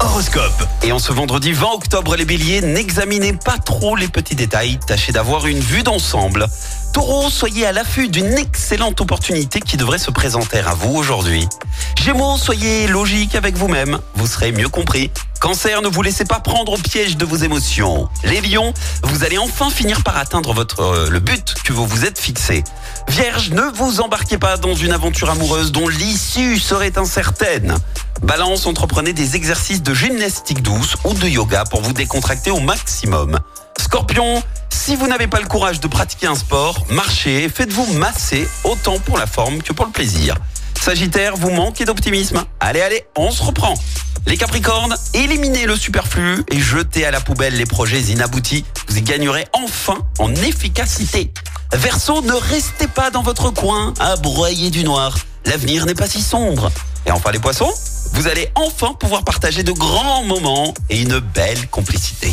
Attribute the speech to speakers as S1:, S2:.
S1: Horoscope.
S2: Et en ce vendredi 20 octobre, les béliers, n'examinez pas trop les petits détails, tâchez d'avoir une vue d'ensemble. Taureau, soyez à l'affût d'une excellente opportunité qui devrait se présenter à vous aujourd'hui. Gémeaux, soyez logique avec vous-même, vous serez mieux compris. Cancer, ne vous laissez pas prendre au piège de vos émotions. Les vous allez enfin finir par atteindre votre euh, le but que vous vous êtes fixé. Vierge, ne vous embarquez pas dans une aventure amoureuse dont l'issue serait incertaine. Balance, entreprenez des exercices de gymnastique douce ou de yoga pour vous décontracter au maximum. Scorpion, si vous n'avez pas le courage de pratiquer un sport, marchez, faites-vous masser autant pour la forme que pour le plaisir. Sagittaire, vous manquez d'optimisme. Allez, allez, on se reprend. Les Capricornes, éliminez le superflu et jetez à la poubelle les projets inaboutis. Vous y gagnerez enfin en efficacité. Verseau, ne restez pas dans votre coin à broyer du noir. L'avenir n'est pas si sombre. Et enfin les poissons, vous allez enfin pouvoir partager de grands moments et une belle complicité.